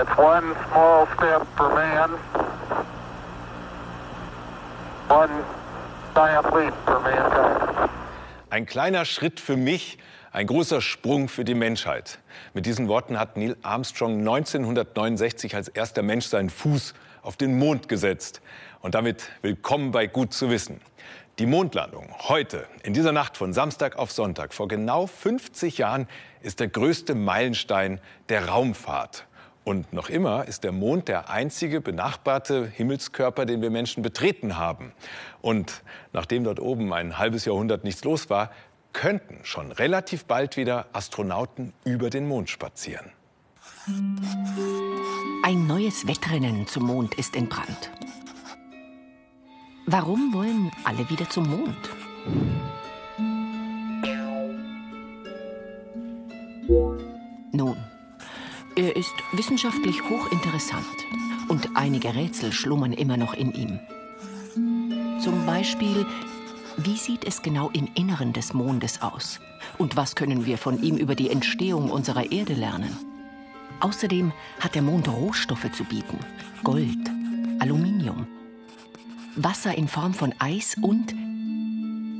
That's one small step for man, one giant leap for mankind. Ein kleiner Schritt für mich, ein großer Sprung für die Menschheit. Mit diesen Worten hat Neil Armstrong 1969 als erster Mensch seinen Fuß auf den Mond gesetzt. Und damit willkommen bei Gut zu wissen. Die Mondlandung heute, in dieser Nacht von Samstag auf Sonntag, vor genau 50 Jahren, ist der größte Meilenstein der Raumfahrt. Und noch immer ist der Mond der einzige benachbarte Himmelskörper, den wir Menschen betreten haben. Und nachdem dort oben ein halbes Jahrhundert nichts los war, könnten schon relativ bald wieder Astronauten über den Mond spazieren. Ein neues Wettrennen zum Mond ist entbrannt. Warum wollen alle wieder zum Mond? Wissenschaftlich hochinteressant und einige Rätsel schlummern immer noch in ihm. Zum Beispiel, wie sieht es genau im Inneren des Mondes aus? Und was können wir von ihm über die Entstehung unserer Erde lernen? Außerdem hat der Mond Rohstoffe zu bieten. Gold, Aluminium, Wasser in Form von Eis und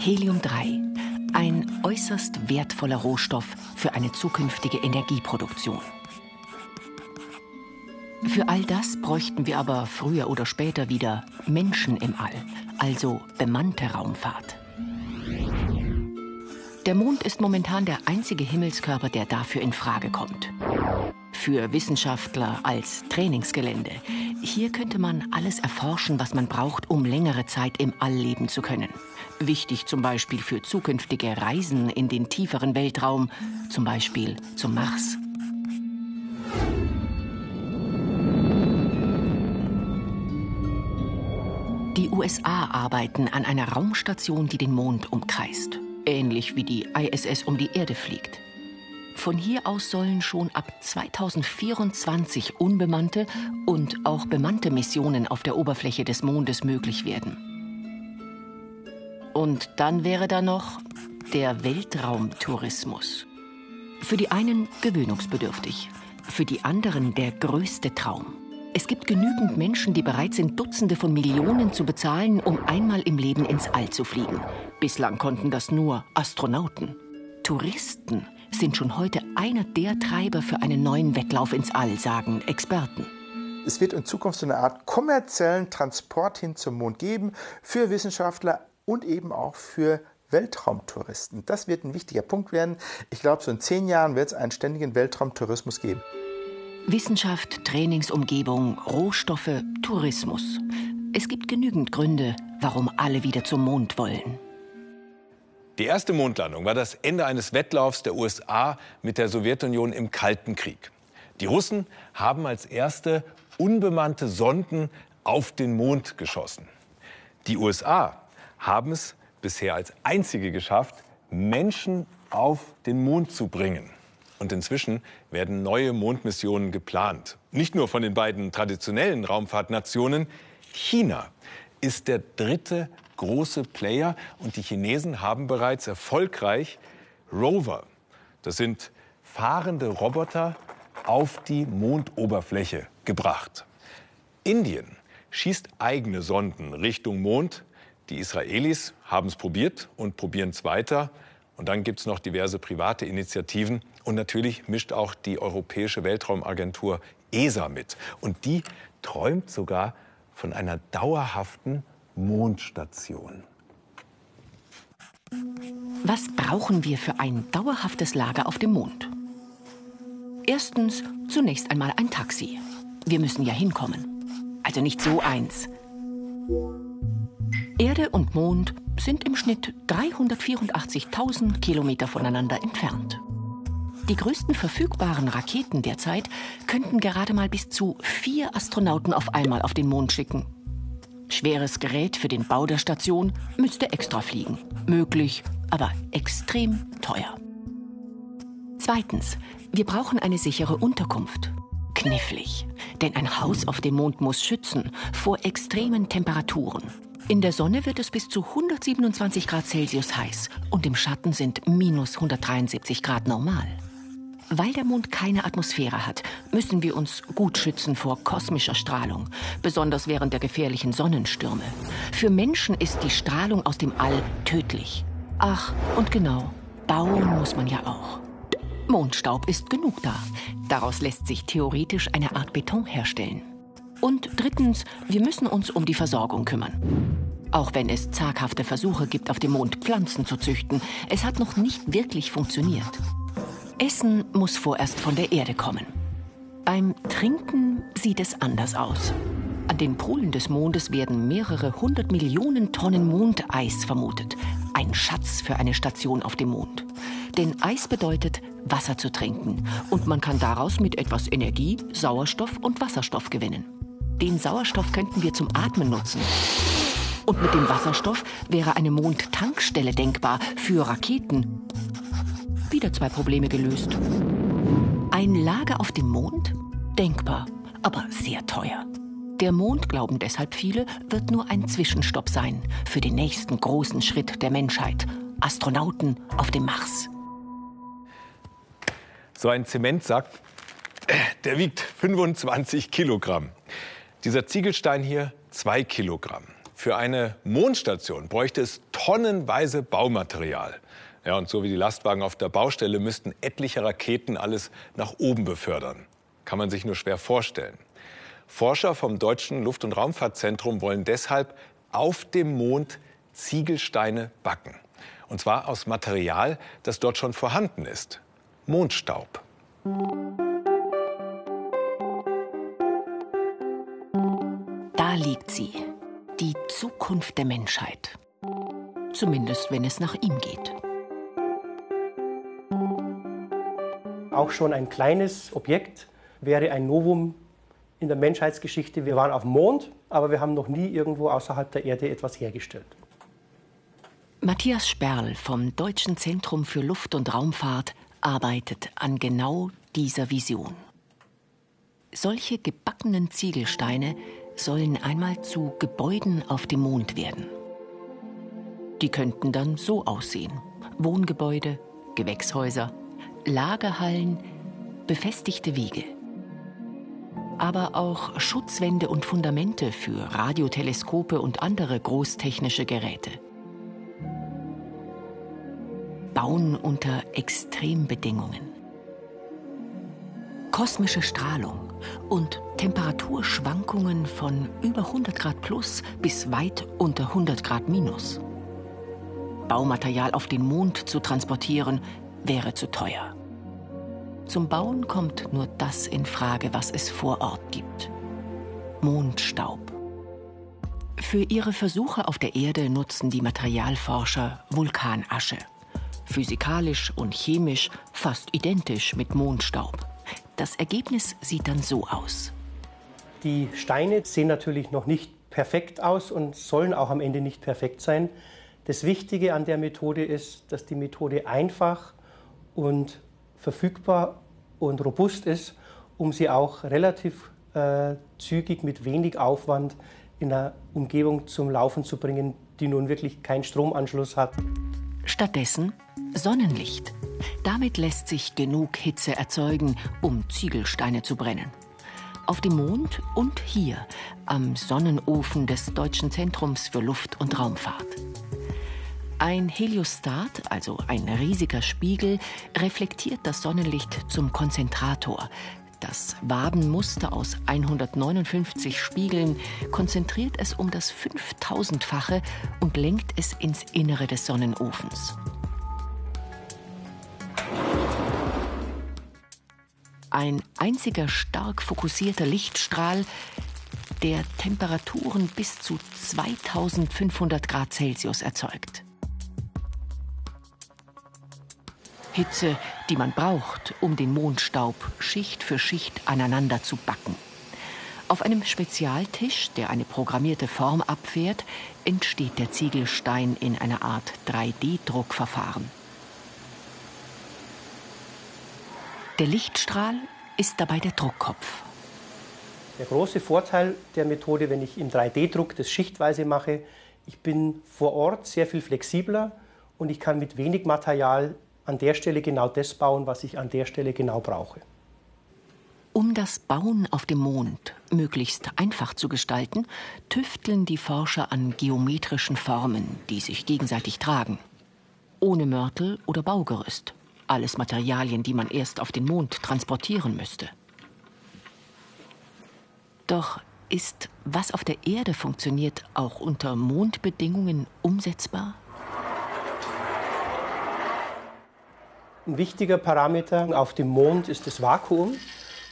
Helium-3, ein äußerst wertvoller Rohstoff für eine zukünftige Energieproduktion. Für all das bräuchten wir aber früher oder später wieder Menschen im All, also bemannte Raumfahrt. Der Mond ist momentan der einzige Himmelskörper, der dafür in Frage kommt. Für Wissenschaftler als Trainingsgelände. Hier könnte man alles erforschen, was man braucht, um längere Zeit im All leben zu können. Wichtig zum Beispiel für zukünftige Reisen in den tieferen Weltraum, zum Beispiel zum Mars. Die USA arbeiten an einer Raumstation, die den Mond umkreist. Ähnlich wie die ISS um die Erde fliegt. Von hier aus sollen schon ab 2024 unbemannte und auch bemannte Missionen auf der Oberfläche des Mondes möglich werden. Und dann wäre da noch der Weltraumtourismus. Für die einen gewöhnungsbedürftig, für die anderen der größte Traum. Es gibt genügend Menschen, die bereit sind, Dutzende von Millionen zu bezahlen, um einmal im Leben ins All zu fliegen. Bislang konnten das nur Astronauten. Touristen sind schon heute einer der Treiber für einen neuen Wettlauf ins All, sagen Experten. Es wird in Zukunft so eine Art kommerziellen Transport hin zum Mond geben für Wissenschaftler und eben auch für Weltraumtouristen. Das wird ein wichtiger Punkt werden. Ich glaube, so in zehn Jahren wird es einen ständigen Weltraumtourismus geben. Wissenschaft, Trainingsumgebung, Rohstoffe, Tourismus. Es gibt genügend Gründe, warum alle wieder zum Mond wollen. Die erste Mondlandung war das Ende eines Wettlaufs der USA mit der Sowjetunion im Kalten Krieg. Die Russen haben als erste unbemannte Sonden auf den Mond geschossen. Die USA haben es bisher als einzige geschafft, Menschen auf den Mond zu bringen. Und inzwischen werden neue Mondmissionen geplant. Nicht nur von den beiden traditionellen Raumfahrtnationen. China ist der dritte große Player und die Chinesen haben bereits erfolgreich Rover, das sind fahrende Roboter, auf die Mondoberfläche gebracht. Indien schießt eigene Sonden Richtung Mond. Die Israelis haben es probiert und probieren es weiter. Und dann gibt es noch diverse private Initiativen. Und natürlich mischt auch die Europäische Weltraumagentur ESA mit. Und die träumt sogar von einer dauerhaften Mondstation. Was brauchen wir für ein dauerhaftes Lager auf dem Mond? Erstens zunächst einmal ein Taxi. Wir müssen ja hinkommen. Also nicht so eins. Erde und Mond sind im Schnitt 384.000 Kilometer voneinander entfernt. Die größten verfügbaren Raketen derzeit könnten gerade mal bis zu vier Astronauten auf einmal auf den Mond schicken. Schweres Gerät für den Bau der Station müsste extra fliegen. Möglich, aber extrem teuer. Zweitens, wir brauchen eine sichere Unterkunft. Knifflig, denn ein Haus auf dem Mond muss schützen vor extremen Temperaturen. In der Sonne wird es bis zu 127 Grad Celsius heiß und im Schatten sind minus 173 Grad normal. Weil der Mond keine Atmosphäre hat, müssen wir uns gut schützen vor kosmischer Strahlung, besonders während der gefährlichen Sonnenstürme. Für Menschen ist die Strahlung aus dem All tödlich. Ach, und genau, bauen muss man ja auch. Mondstaub ist genug da. Daraus lässt sich theoretisch eine Art Beton herstellen. Und drittens, wir müssen uns um die Versorgung kümmern. Auch wenn es zaghafte Versuche gibt, auf dem Mond Pflanzen zu züchten, es hat noch nicht wirklich funktioniert. Essen muss vorerst von der Erde kommen. Beim Trinken sieht es anders aus. An den Polen des Mondes werden mehrere hundert Millionen Tonnen Mondeis vermutet. Ein Schatz für eine Station auf dem Mond. Denn Eis bedeutet, Wasser zu trinken. Und man kann daraus mit etwas Energie Sauerstoff und Wasserstoff gewinnen. Den Sauerstoff könnten wir zum Atmen nutzen. Und mit dem Wasserstoff wäre eine Mondtankstelle denkbar für Raketen wieder zwei Probleme gelöst. Ein Lager auf dem Mond? Denkbar, aber sehr teuer. Der Mond, glauben deshalb viele, wird nur ein Zwischenstopp sein für den nächsten großen Schritt der Menschheit. Astronauten auf dem Mars. So ein Zementsack, der wiegt 25 Kilogramm. Dieser Ziegelstein hier zwei Kilogramm. Für eine Mondstation bräuchte es tonnenweise Baumaterial. Ja, und so wie die Lastwagen auf der Baustelle müssten etliche Raketen alles nach oben befördern. Kann man sich nur schwer vorstellen. Forscher vom Deutschen Luft- und Raumfahrtzentrum wollen deshalb auf dem Mond Ziegelsteine backen. Und zwar aus Material, das dort schon vorhanden ist. Mondstaub. Da liegt sie. Die Zukunft der Menschheit. Zumindest wenn es nach ihm geht. Auch schon ein kleines Objekt wäre ein Novum in der Menschheitsgeschichte. Wir waren auf dem Mond, aber wir haben noch nie irgendwo außerhalb der Erde etwas hergestellt. Matthias Sperl vom Deutschen Zentrum für Luft- und Raumfahrt arbeitet an genau dieser Vision. Solche gebackenen Ziegelsteine sollen einmal zu Gebäuden auf dem Mond werden. Die könnten dann so aussehen. Wohngebäude, Gewächshäuser, Lagerhallen, befestigte Wege. Aber auch Schutzwände und Fundamente für Radioteleskope und andere großtechnische Geräte. Bauen unter Extrembedingungen. Kosmische Strahlung und Temperaturschwankungen von über 100 Grad plus bis weit unter 100 Grad minus. Baumaterial auf den Mond zu transportieren, wäre zu teuer. Zum Bauen kommt nur das in Frage, was es vor Ort gibt. Mondstaub. Für ihre Versuche auf der Erde nutzen die Materialforscher Vulkanasche. Physikalisch und chemisch fast identisch mit Mondstaub. Das Ergebnis sieht dann so aus. Die Steine sehen natürlich noch nicht perfekt aus und sollen auch am Ende nicht perfekt sein. Das Wichtige an der Methode ist, dass die Methode einfach und verfügbar und robust ist, um sie auch relativ äh, zügig mit wenig Aufwand in einer Umgebung zum Laufen zu bringen, die nun wirklich keinen Stromanschluss hat. Stattdessen Sonnenlicht. Damit lässt sich genug Hitze erzeugen, um Ziegelsteine zu brennen. Auf dem Mond und hier am Sonnenofen des Deutschen Zentrums für Luft- und Raumfahrt. Ein Heliostat, also ein riesiger Spiegel, reflektiert das Sonnenlicht zum Konzentrator. Das Wabenmuster aus 159 Spiegeln konzentriert es um das 5000-fache und lenkt es ins Innere des Sonnenofens. Ein einziger stark fokussierter Lichtstrahl, der Temperaturen bis zu 2500 Grad Celsius erzeugt. Hitze, die man braucht, um den Mondstaub Schicht für Schicht aneinander zu backen. Auf einem Spezialtisch, der eine programmierte Form abfährt, entsteht der Ziegelstein in einer Art 3D-Druckverfahren. Der Lichtstrahl ist dabei der Druckkopf. Der große Vorteil der Methode, wenn ich im 3D-Druck das schichtweise mache, ich bin vor Ort sehr viel flexibler und ich kann mit wenig Material an der Stelle genau das bauen, was ich an der Stelle genau brauche. Um das Bauen auf dem Mond möglichst einfach zu gestalten, tüfteln die Forscher an geometrischen Formen, die sich gegenseitig tragen. Ohne Mörtel oder Baugerüst. Alles Materialien, die man erst auf den Mond transportieren müsste. Doch ist, was auf der Erde funktioniert, auch unter Mondbedingungen umsetzbar? Ein wichtiger Parameter auf dem Mond ist das Vakuum.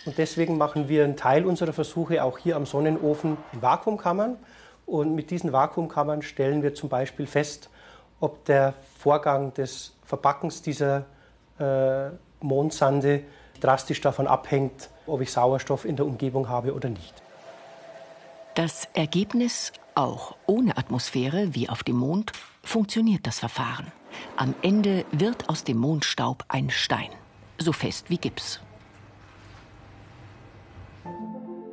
Und deswegen machen wir einen Teil unserer Versuche auch hier am Sonnenofen in Vakuumkammern. Und mit diesen Vakuumkammern stellen wir zum Beispiel fest, ob der Vorgang des Verbackens dieser äh, Mondsande drastisch davon abhängt, ob ich Sauerstoff in der Umgebung habe oder nicht. Das Ergebnis, auch ohne Atmosphäre wie auf dem Mond, funktioniert das Verfahren. Am Ende wird aus dem Mondstaub ein Stein, so fest wie Gips.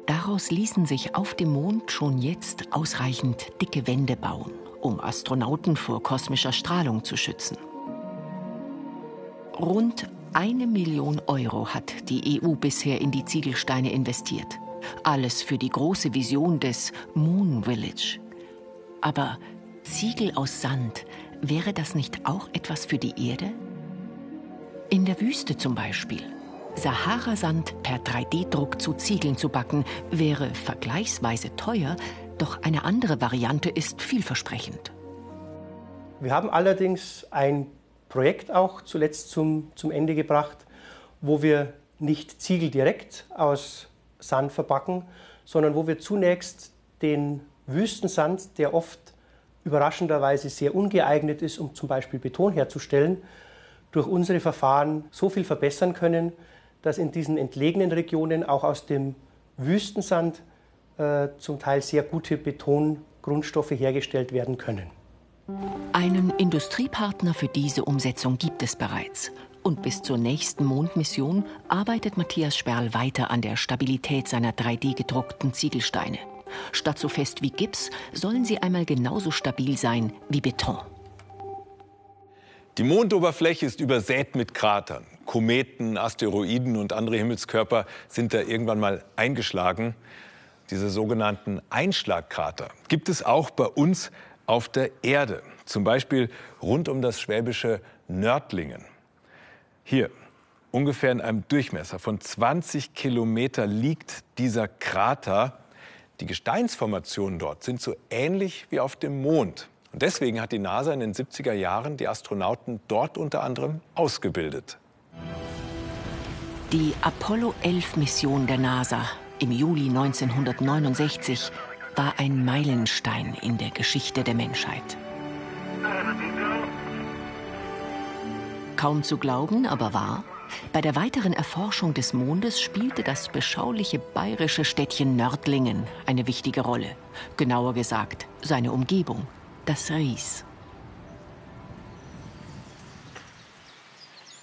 Daraus ließen sich auf dem Mond schon jetzt ausreichend dicke Wände bauen, um Astronauten vor kosmischer Strahlung zu schützen. Rund eine Million Euro hat die EU bisher in die Ziegelsteine investiert. Alles für die große Vision des Moon Village. Aber Ziegel aus Sand, wäre das nicht auch etwas für die Erde? In der Wüste zum Beispiel Saharasand per 3D-Druck zu Ziegeln zu backen, wäre vergleichsweise teuer, doch eine andere Variante ist vielversprechend. Wir haben allerdings ein Projekt auch zuletzt zum, zum Ende gebracht, wo wir nicht Ziegel direkt aus Sand verbacken, sondern wo wir zunächst den Wüstensand, der oft überraschenderweise sehr ungeeignet ist, um zum Beispiel Beton herzustellen, durch unsere Verfahren so viel verbessern können, dass in diesen entlegenen Regionen auch aus dem Wüstensand äh, zum Teil sehr gute Betongrundstoffe hergestellt werden können. Einen Industriepartner für diese Umsetzung gibt es bereits. Und bis zur nächsten Mondmission arbeitet Matthias Sperl weiter an der Stabilität seiner 3D-gedruckten Ziegelsteine. Statt so fest wie Gips sollen sie einmal genauso stabil sein wie Beton. Die Mondoberfläche ist übersät mit Kratern. Kometen, Asteroiden und andere Himmelskörper sind da irgendwann mal eingeschlagen. Diese sogenannten Einschlagkrater gibt es auch bei uns auf der Erde. Zum Beispiel rund um das schwäbische Nördlingen. Hier, ungefähr in einem Durchmesser von 20 Kilometer liegt dieser Krater. Die Gesteinsformationen dort sind so ähnlich wie auf dem Mond. Und deswegen hat die NASA in den 70er Jahren die Astronauten dort unter anderem ausgebildet. Die Apollo 11 Mission der NASA im Juli 1969 war ein Meilenstein in der Geschichte der Menschheit. Kaum zu glauben, aber wahr, bei der weiteren Erforschung des Mondes spielte das beschauliche bayerische Städtchen Nördlingen eine wichtige Rolle. Genauer gesagt, seine Umgebung, das Ries.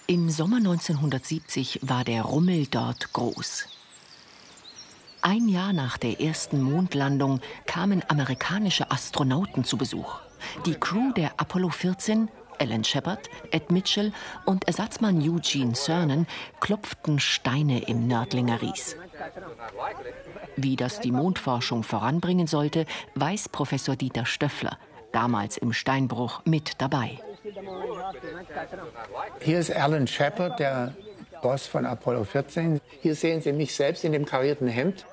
Im Sommer 1970 war der Rummel dort groß. Ein Jahr nach der ersten Mondlandung kamen amerikanische Astronauten zu Besuch. Die Crew der Apollo 14, Alan Shepard, Ed Mitchell und Ersatzmann Eugene Cernan klopften Steine im Nördlinger Ries. Wie das die Mondforschung voranbringen sollte, weiß Professor Dieter Stöffler, damals im Steinbruch mit dabei. Hier ist Alan Shepard, der Boss von Apollo 14. Hier sehen Sie mich selbst in dem karierten Hemd.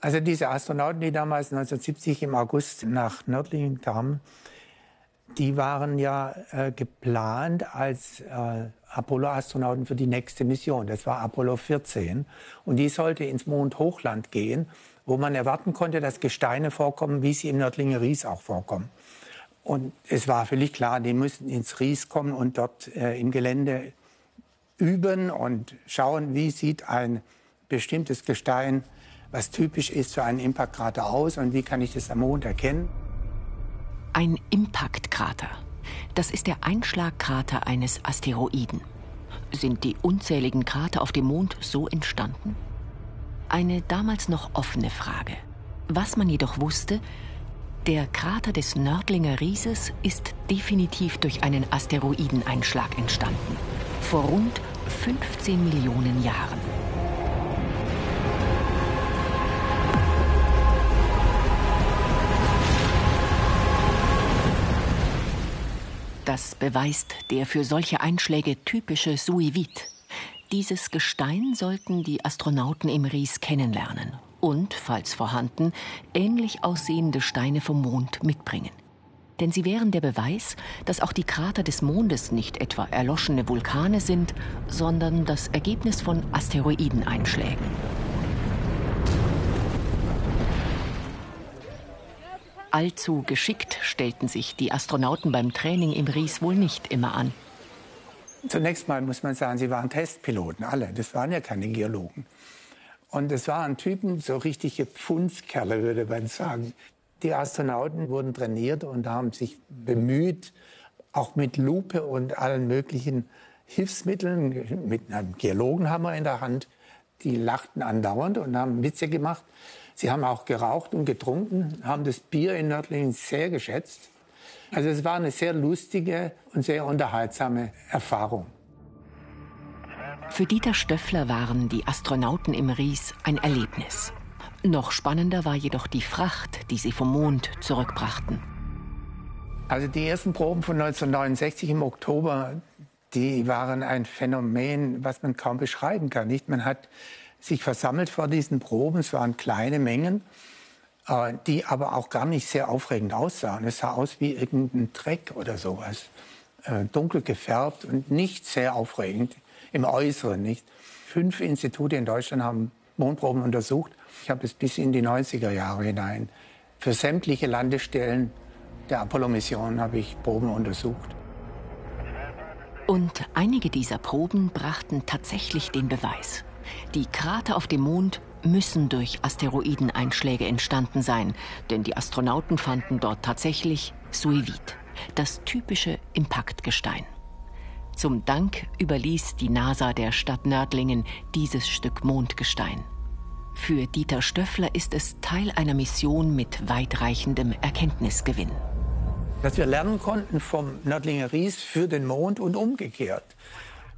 Also diese Astronauten, die damals 1970 im August nach Nördlingen kamen, die waren ja äh, geplant als äh, Apollo-Astronauten für die nächste Mission. Das war Apollo 14. Und die sollte ins Mondhochland gehen, wo man erwarten konnte, dass Gesteine vorkommen, wie sie im Nördlinger Ries auch vorkommen. Und es war völlig klar, die müssen ins Ries kommen und dort äh, im Gelände üben und schauen, wie sieht ein bestimmtes Gestein, was typisch ist für einen Impactkrater aus und wie kann ich das am Mond erkennen. Ein Impactkrater. Das ist der Einschlagkrater eines Asteroiden. Sind die unzähligen Krater auf dem Mond so entstanden? Eine damals noch offene Frage. Was man jedoch wusste, Der Krater des Nördlinger Rieses ist definitiv durch einen Asteroideneinschlag entstanden. Vor rund 15 Millionen Jahren. Das beweist der für solche Einschläge typische Suivit. Dieses Gestein sollten die Astronauten im Ries kennenlernen und, falls vorhanden, ähnlich aussehende Steine vom Mond mitbringen. Denn sie wären der Beweis, dass auch die Krater des Mondes nicht etwa erloschene Vulkane sind, sondern das Ergebnis von Asteroideneinschlägen. Allzu geschickt stellten sich die Astronauten beim Training im Ries wohl nicht immer an. Zunächst mal muss man sagen, sie waren Testpiloten, alle. Das waren ja keine Geologen. Und es waren Typen, so richtige Pfundskerle, würde man sagen. Die Astronauten wurden trainiert und haben sich bemüht, auch mit Lupe und allen möglichen Hilfsmitteln, mit einem Geologenhammer in der Hand, die lachten andauernd und haben Witze gemacht. Sie haben auch geraucht und getrunken, haben das Bier in Nördlingen sehr geschätzt. Also es war eine sehr lustige und sehr unterhaltsame Erfahrung. Für Dieter Stöffler waren die Astronauten im Ries ein Erlebnis. Noch spannender war jedoch die Fracht, die sie vom Mond zurückbrachten. Also die ersten Proben von 1969 im Oktober, die waren ein Phänomen, was man kaum beschreiben kann. Nicht? Man hat sich versammelt vor diesen Proben. Es waren kleine Mengen, äh, die aber auch gar nicht sehr aufregend aussahen. Es sah aus wie irgendein Dreck oder sowas. Äh, dunkel gefärbt und nicht sehr aufregend im Äußeren. Nicht? Fünf Institute in Deutschland haben Mondproben untersucht. Ich habe es bis in die 90er Jahre hinein. Für sämtliche Landestellen der Apollo-Mission habe ich Proben untersucht. Und einige dieser Proben brachten tatsächlich den Beweis. Die Krater auf dem Mond müssen durch Asteroideneinschläge entstanden sein, denn die Astronauten fanden dort tatsächlich Suivit, das typische Impaktgestein. Zum Dank überließ die NASA der Stadt Nördlingen dieses Stück Mondgestein. Für Dieter Stöffler ist es Teil einer Mission mit weitreichendem Erkenntnisgewinn. Dass wir lernen konnten vom Nördlinger Ries für den Mond und umgekehrt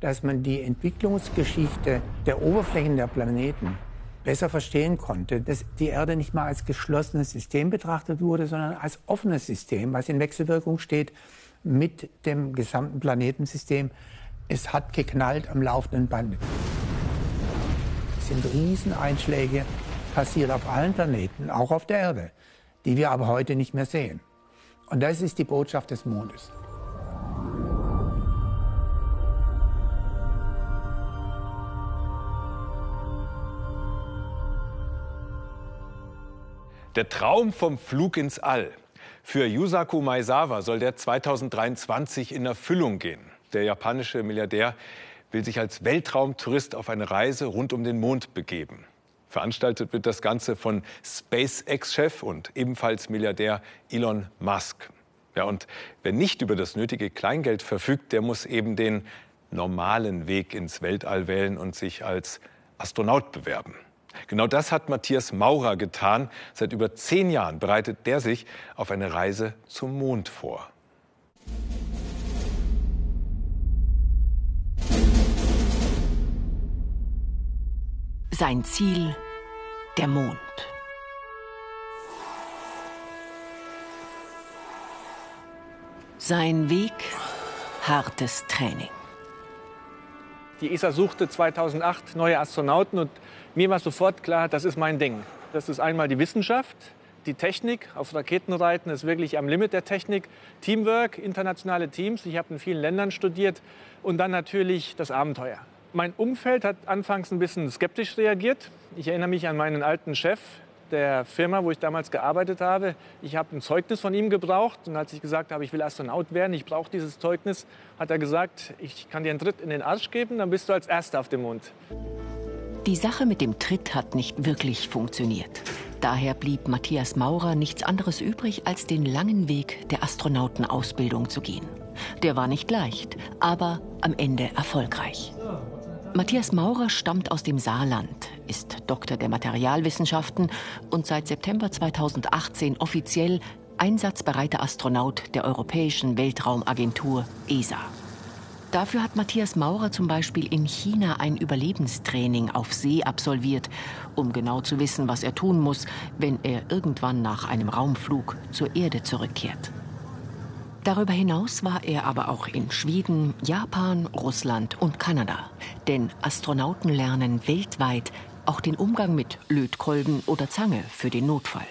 dass man die Entwicklungsgeschichte der Oberflächen der Planeten besser verstehen konnte, dass die Erde nicht mal als geschlossenes System betrachtet wurde, sondern als offenes System, was in Wechselwirkung steht mit dem gesamten Planetensystem. Es hat geknallt am laufenden Band. Es sind Rieseneinschläge passiert auf allen Planeten, auch auf der Erde, die wir aber heute nicht mehr sehen. Und das ist die Botschaft des Mondes. Der Traum vom Flug ins All. Für Yusaku Maezawa soll der 2023 in Erfüllung gehen. Der japanische Milliardär will sich als Weltraumtourist auf eine Reise rund um den Mond begeben. Veranstaltet wird das Ganze von SpaceX-Chef und ebenfalls Milliardär Elon Musk. Ja, und wer nicht über das nötige Kleingeld verfügt, der muss eben den normalen Weg ins Weltall wählen und sich als Astronaut bewerben. Genau das hat Matthias Maurer getan. Seit über zehn Jahren bereitet der sich auf eine Reise zum Mond vor. Sein Ziel der Mond. Sein Weg hartes Training. Die ESA suchte 2008 neue Astronauten und mir war sofort klar, das ist mein Ding. Das ist einmal die Wissenschaft, die Technik. Auf Raketenreiten ist wirklich am Limit der Technik. Teamwork, internationale Teams. Ich habe in vielen Ländern studiert. Und dann natürlich das Abenteuer. Mein Umfeld hat anfangs ein bisschen skeptisch reagiert. Ich erinnere mich an meinen alten Chef, der Firma, wo ich damals gearbeitet habe. Ich habe ein Zeugnis von ihm gebraucht und als ich gesagt habe, ich will Astronaut werden, ich brauche dieses Zeugnis, hat er gesagt, ich kann dir einen Tritt in den Arsch geben, dann bist du als Erster auf dem Mond. Die Sache mit dem Tritt hat nicht wirklich funktioniert. Daher blieb Matthias Maurer nichts anderes übrig, als den langen Weg der Astronautenausbildung zu gehen. Der war nicht leicht, aber am Ende erfolgreich. Matthias Maurer stammt aus dem Saarland, ist Doktor der Materialwissenschaften und seit September 2018 offiziell einsatzbereiter Astronaut der Europäischen Weltraumagentur ESA. Dafür hat Matthias Maurer zum Beispiel in China ein Überlebenstraining auf See absolviert, um genau zu wissen, was er tun muss, wenn er irgendwann nach einem Raumflug zur Erde zurückkehrt. Darüber hinaus war er aber auch in Schweden, Japan, Russland und Kanada. Denn Astronauten lernen weltweit auch den Umgang mit Lötkolben oder Zange für den Notfall.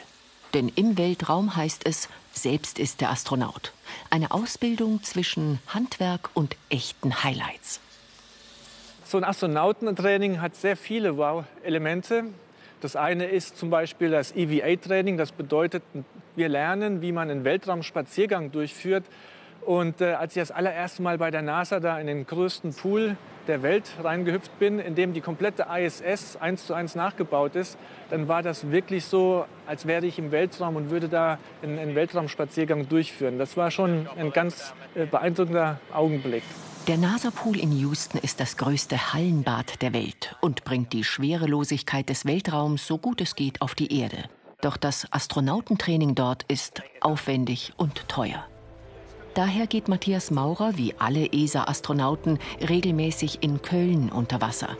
Denn im Weltraum heißt es, selbst ist der Astronaut. Eine Ausbildung zwischen Handwerk und echten Highlights. So ein Astronautentraining hat sehr viele Wow-Elemente. Das eine ist zum Beispiel das EVA-Training. Das bedeutet, wir lernen, wie man einen Weltraumspaziergang durchführt. Und äh, als ich das allererste Mal bei der NASA da in den größten Pool der Welt reingehüpft bin, in dem die komplette ISS eins zu eins nachgebaut ist, dann war das wirklich so, als wäre ich im Weltraum und würde da einen, Weltraumspaziergang durchführen. Das war schon ein ganz äh, beeindruckender Augenblick. Der NASA-Pool in Houston ist das größte Hallenbad der Welt und bringt die Schwerelosigkeit des Weltraums so gut es geht auf die Erde. Doch das Astronautentraining dort ist aufwendig und teuer. Daher geht Matthias Maurer wie alle ESA-Astronauten regelmäßig in Köln unter Wasser.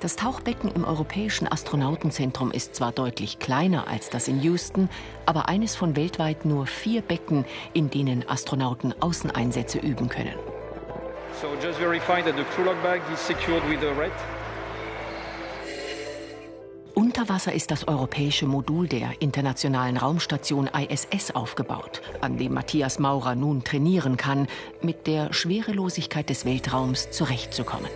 Das Tauchbecken im Europäischen Astronautenzentrum ist zwar deutlich kleiner als das in Houston, aber eines von weltweit nur vier Becken, in denen Astronauten Außeneinsätze üben können. So just verify that the crew log bag is secured with a red unter Wasser ist das europäische Modul der internationalen Raumstation ISS aufgebaut, an dem Matthias Maurer nun trainieren kann, mit der Schwerelosigkeit des Weltraums zurechtzukommen.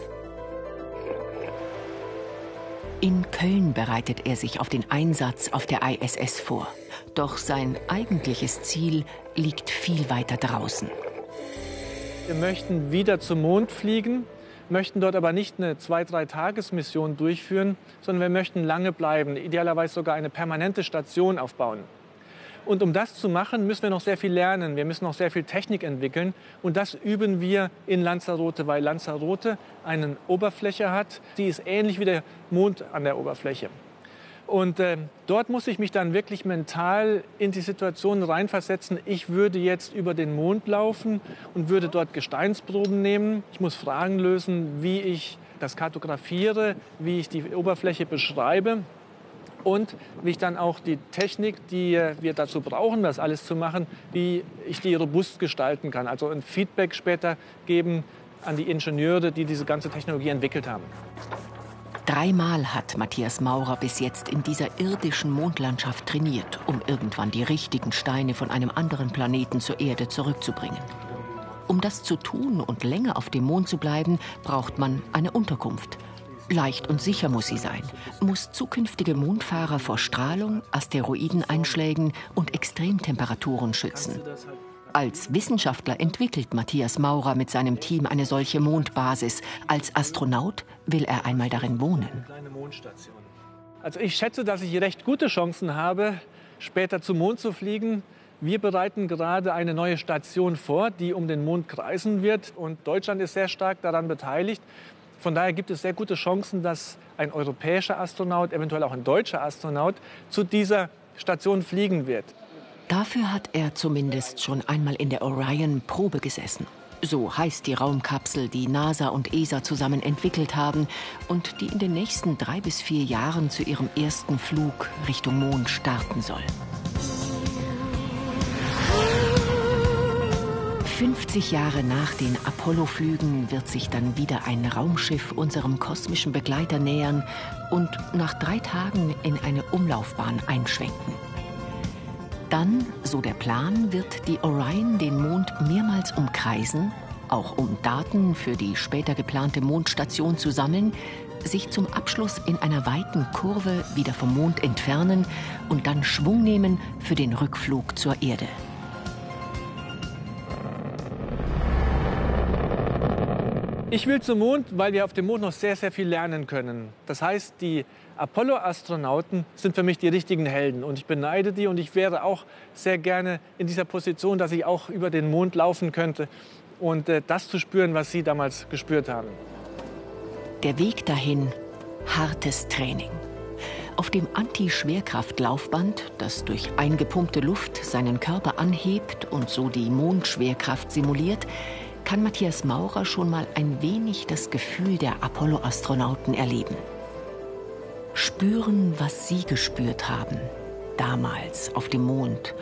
In Köln bereitet er sich auf den Einsatz auf der ISS vor. Doch sein eigentliches Ziel liegt viel weiter draußen. Wir möchten wieder zum Mond fliegen möchten dort aber nicht eine zwei, drei Tagesmission durchführen, sondern wir möchten lange bleiben, idealerweise sogar eine permanente Station aufbauen. Und um das zu machen, müssen wir noch sehr viel lernen. Wir müssen noch sehr viel Technik entwickeln. Und das üben wir in Lanzarote, weil Lanzarote eine Oberfläche hat, die ist ähnlich wie der Mond an der Oberfläche. Und äh, dort muss ich mich dann wirklich mental in die Situation reinversetzen. Ich würde jetzt über den Mond laufen und würde dort Gesteinsproben nehmen. Ich muss Fragen lösen, wie ich das kartografiere, wie ich die Oberfläche beschreibe und wie ich dann auch die Technik, die wir dazu brauchen, das alles zu machen, wie ich die robust gestalten kann. Also ein Feedback später geben an die Ingenieure, die diese ganze Technologie entwickelt haben. Dreimal hat Matthias Maurer bis jetzt in dieser irdischen Mondlandschaft trainiert, um irgendwann die richtigen Steine von einem anderen Planeten zur Erde zurückzubringen. Um das zu tun und länger auf dem Mond zu bleiben, braucht man eine Unterkunft. Leicht und sicher muss sie sein, muss zukünftige Mondfahrer vor Strahlung, Asteroideneinschlägen und Extremtemperaturen schützen. Als Wissenschaftler entwickelt Matthias Maurer mit seinem Team eine solche Mondbasis. Als Astronaut will er einmal darin wohnen. Also ich schätze, dass ich recht gute Chancen habe, später zum Mond zu fliegen. Wir bereiten gerade eine neue Station vor, die um den Mond kreisen wird. Und Deutschland ist sehr stark daran beteiligt. Von daher gibt es sehr gute Chancen, dass ein europäischer Astronaut, eventuell auch ein deutscher Astronaut, zu dieser Station fliegen wird. Dafür hat er zumindest schon einmal in der Orion Probe gesessen. So heißt die Raumkapsel, die NASA und ESA zusammen entwickelt haben und die in den nächsten drei bis vier Jahren zu ihrem ersten Flug Richtung Mond starten soll. 50 Jahre nach den Apollo-Flügen wird sich dann wieder ein Raumschiff unserem kosmischen Begleiter nähern und nach drei Tagen in eine Umlaufbahn einschwenken. Dann, so der Plan, wird die Orion den Mond mehrmals umkreisen, auch um Daten für die später geplante Mondstation zu sammeln, sich zum Abschluss in einer weiten Kurve wieder vom Mond entfernen und dann Schwung nehmen für den Rückflug zur Erde. Ich will zum Mond, weil wir auf dem Mond noch sehr, sehr viel lernen können. Das heißt, die Apollo-Astronauten sind für mich die richtigen Helden und ich beneide die und ich wäre auch sehr gerne in dieser Position, dass ich auch über den Mond laufen könnte und äh, das zu spüren, was sie damals gespürt haben. Der Weg dahin, hartes Training. Auf dem Anti-Schwerkraft-Laufband, das durch eingepumpte Luft seinen Körper anhebt und so die Mondschwerkraft simuliert, kann Matthias Maurer schon mal ein wenig das Gefühl der Apollo-Astronauten erleben. Spüren, was sie gespürt haben, damals auf dem Mond,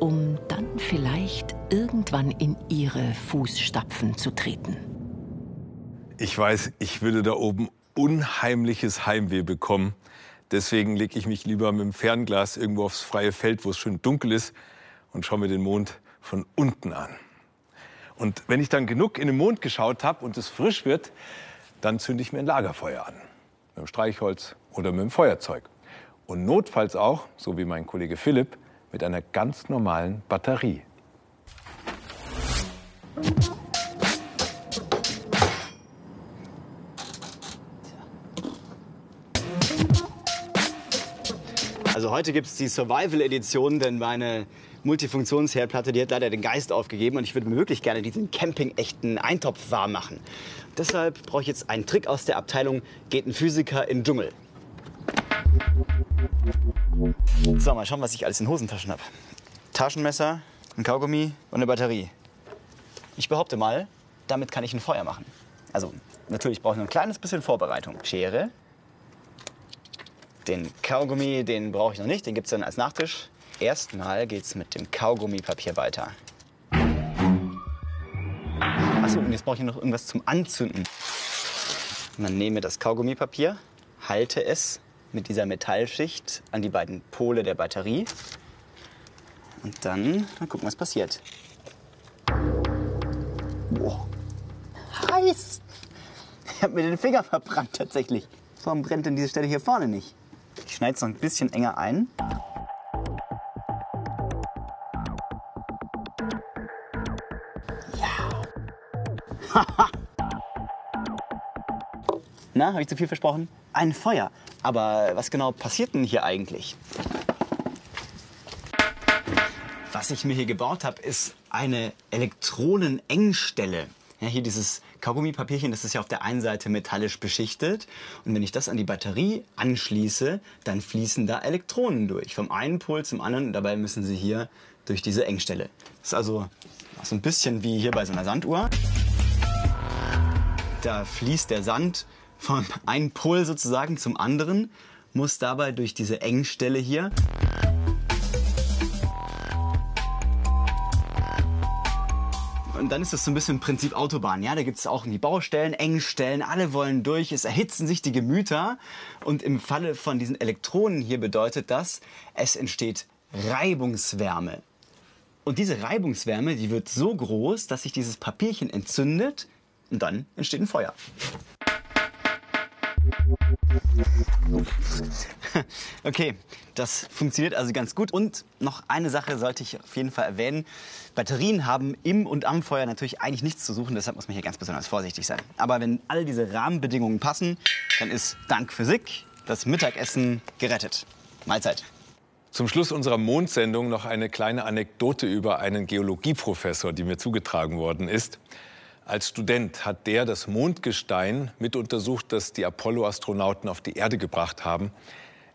um dann vielleicht irgendwann in ihre Fußstapfen zu treten. Ich weiß, ich würde da oben unheimliches Heimweh bekommen. Deswegen lege ich mich lieber mit dem Fernglas irgendwo aufs freie Feld, wo es schön dunkel ist, und schaue mir den Mond von unten an. Und wenn ich dann genug in den Mond geschaut habe und es frisch wird, dann zünde ich mir ein Lagerfeuer an. Mit dem Streichholz oder mit dem Feuerzeug. Und notfalls auch, so wie mein Kollege Philipp, mit einer ganz normalen Batterie. Also heute gibt es die Survival-Edition, denn meine Multifunktionsherdplatte, die hat leider den Geist aufgegeben und ich würde mir wirklich gerne diesen camping-echten Eintopf warm machen. Deshalb brauche ich jetzt einen Trick aus der Abteilung Geht ein Physiker in Dschungel. So, mal schauen, was ich alles in Hosentaschen habe. Taschenmesser, ein Kaugummi und eine Batterie. Ich behaupte mal, damit kann ich ein Feuer machen. Also, natürlich brauche ich noch ein kleines bisschen Vorbereitung. Schere. Den Kaugummi, den brauche ich noch nicht, den gibt es dann als Nachtisch. Erstmal geht es mit dem Kaugummipapier weiter. Achso, und jetzt brauche ich noch irgendwas zum Anzünden. Dann nehme das Kaugummipapier, halte es mit dieser Metallschicht an die beiden Pole der Batterie. Und dann, dann gucken, was passiert. Boah. Heiß! Ich habe mir den Finger verbrannt tatsächlich. Warum brennt denn diese Stelle hier vorne nicht? Ich schneide es noch ein bisschen enger ein. Na, habe ich zu viel versprochen? Ein Feuer. Aber was genau passiert denn hier eigentlich? Was ich mir hier gebaut habe, ist eine Elektronenengstelle. Ja, hier dieses Kaugummipapierchen, das ist ja auf der einen Seite metallisch beschichtet. Und wenn ich das an die Batterie anschließe, dann fließen da Elektronen durch. Vom einen Pol zum anderen. Und dabei müssen sie hier durch diese Engstelle. Das ist also so ein bisschen wie hier bei so einer Sanduhr. Da fließt der Sand von einem Pol sozusagen zum anderen, muss dabei durch diese Engstelle hier Und dann ist das so ein bisschen Prinzip Autobahn. Ja, da gibt es auch die Baustellen, Engstellen, alle wollen durch, es erhitzen sich die Gemüter. Und im Falle von diesen Elektronen hier bedeutet das, es entsteht Reibungswärme. Und diese Reibungswärme, die wird so groß, dass sich dieses Papierchen entzündet und dann entsteht ein Feuer. Okay, das funktioniert also ganz gut. Und noch eine Sache sollte ich auf jeden Fall erwähnen. Batterien haben im und am Feuer natürlich eigentlich nichts zu suchen, deshalb muss man hier ganz besonders vorsichtig sein. Aber wenn all diese Rahmenbedingungen passen, dann ist dank Physik das Mittagessen gerettet. Mahlzeit. Zum Schluss unserer Mondsendung noch eine kleine Anekdote über einen Geologieprofessor, die mir zugetragen worden ist. Als Student hat der das Mondgestein mit untersucht, das die Apollo-Astronauten auf die Erde gebracht haben.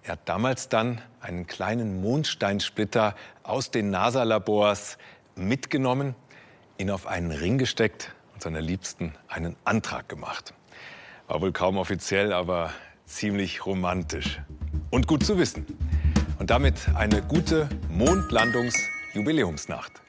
Er hat damals dann einen kleinen Mondsteinsplitter aus den NASA-Labors mitgenommen, ihn auf einen Ring gesteckt und seiner Liebsten einen Antrag gemacht. War wohl kaum offiziell, aber ziemlich romantisch. Und gut zu wissen. Und damit eine gute Mondlandungsjubiläumsnacht.